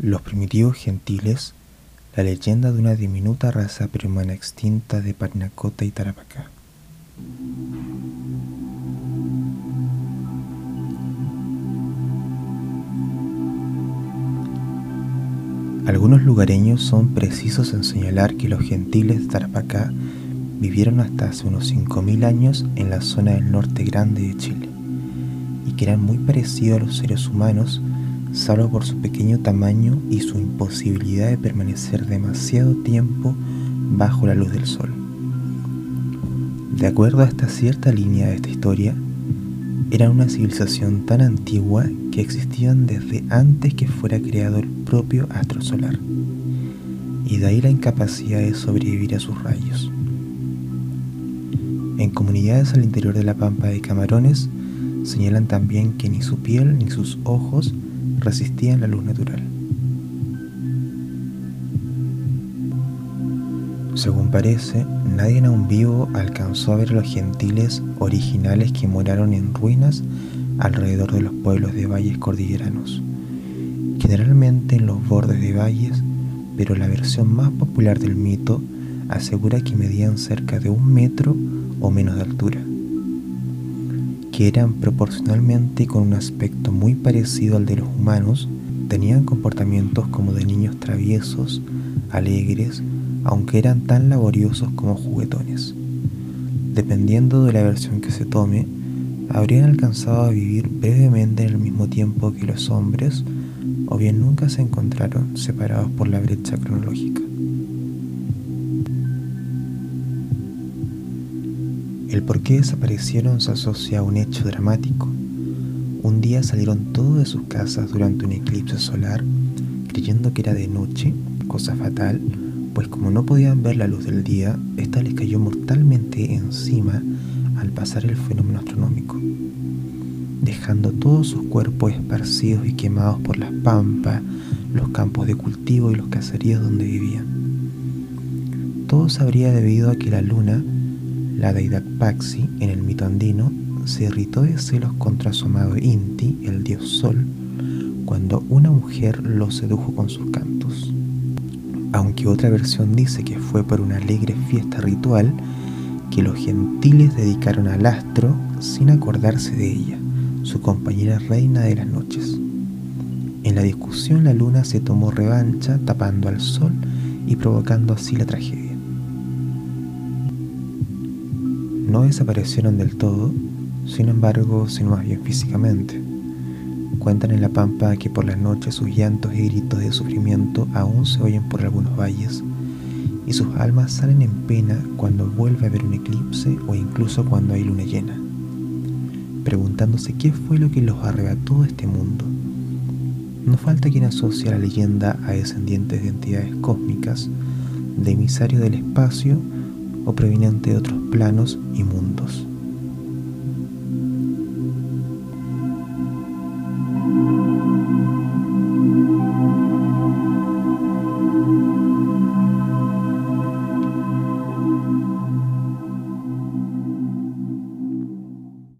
Los primitivos gentiles, la leyenda de una diminuta raza prehumana extinta de Parinacota y Tarapacá. Algunos lugareños son precisos en señalar que los gentiles de Tarapacá vivieron hasta hace unos 5.000 años en la zona del norte grande de Chile y que eran muy parecidos a los seres humanos salvo por su pequeño tamaño y su imposibilidad de permanecer demasiado tiempo bajo la luz del sol. De acuerdo a esta cierta línea de esta historia, eran una civilización tan antigua que existían desde antes que fuera creado el propio astro solar, y de ahí la incapacidad de sobrevivir a sus rayos. En comunidades al interior de la pampa de Camarones señalan también que ni su piel ni sus ojos resistían la luz natural. Según parece, nadie aún vivo alcanzó a ver a los gentiles originales que moraron en ruinas alrededor de los pueblos de valles cordilleranos, generalmente en los bordes de valles, pero la versión más popular del mito asegura que medían cerca de un metro o menos de altura, que eran proporcionalmente con un aspecto muy parecido al de los humanos, tenían comportamientos como de niños traviesos, alegres, aunque eran tan laboriosos como juguetones. Dependiendo de la versión que se tome, habrían alcanzado a vivir brevemente en el mismo tiempo que los hombres, o bien nunca se encontraron separados por la brecha cronológica. El por qué desaparecieron se asocia a un hecho dramático. Un día salieron todos de sus casas durante un eclipse solar, creyendo que era de noche, cosa fatal, pues como no podían ver la luz del día, esta les cayó mortalmente encima al pasar el fenómeno astronómico, dejando todos sus cuerpos esparcidos y quemados por las pampas, los campos de cultivo y los caseríos donde vivían. Todo se habría debido a que la luna, la deidad Paxi en el mito andino, se irritó de celos contra su amado Inti, el dios Sol, cuando una mujer lo sedujo con sus cantos aunque otra versión dice que fue por una alegre fiesta ritual que los gentiles dedicaron al astro sin acordarse de ella, su compañera reina de las noches. En la discusión la luna se tomó revancha tapando al sol y provocando así la tragedia. No desaparecieron del todo, sin embargo, sino más bien físicamente. Cuentan en la pampa que por las noches sus llantos y gritos de sufrimiento aún se oyen por algunos valles, y sus almas salen en pena cuando vuelve a haber un eclipse o incluso cuando hay luna llena, preguntándose qué fue lo que los arrebató de este mundo. No falta quien asocia la leyenda a descendientes de entidades cósmicas, de emisarios del espacio o provenientes de otros planos y mundos.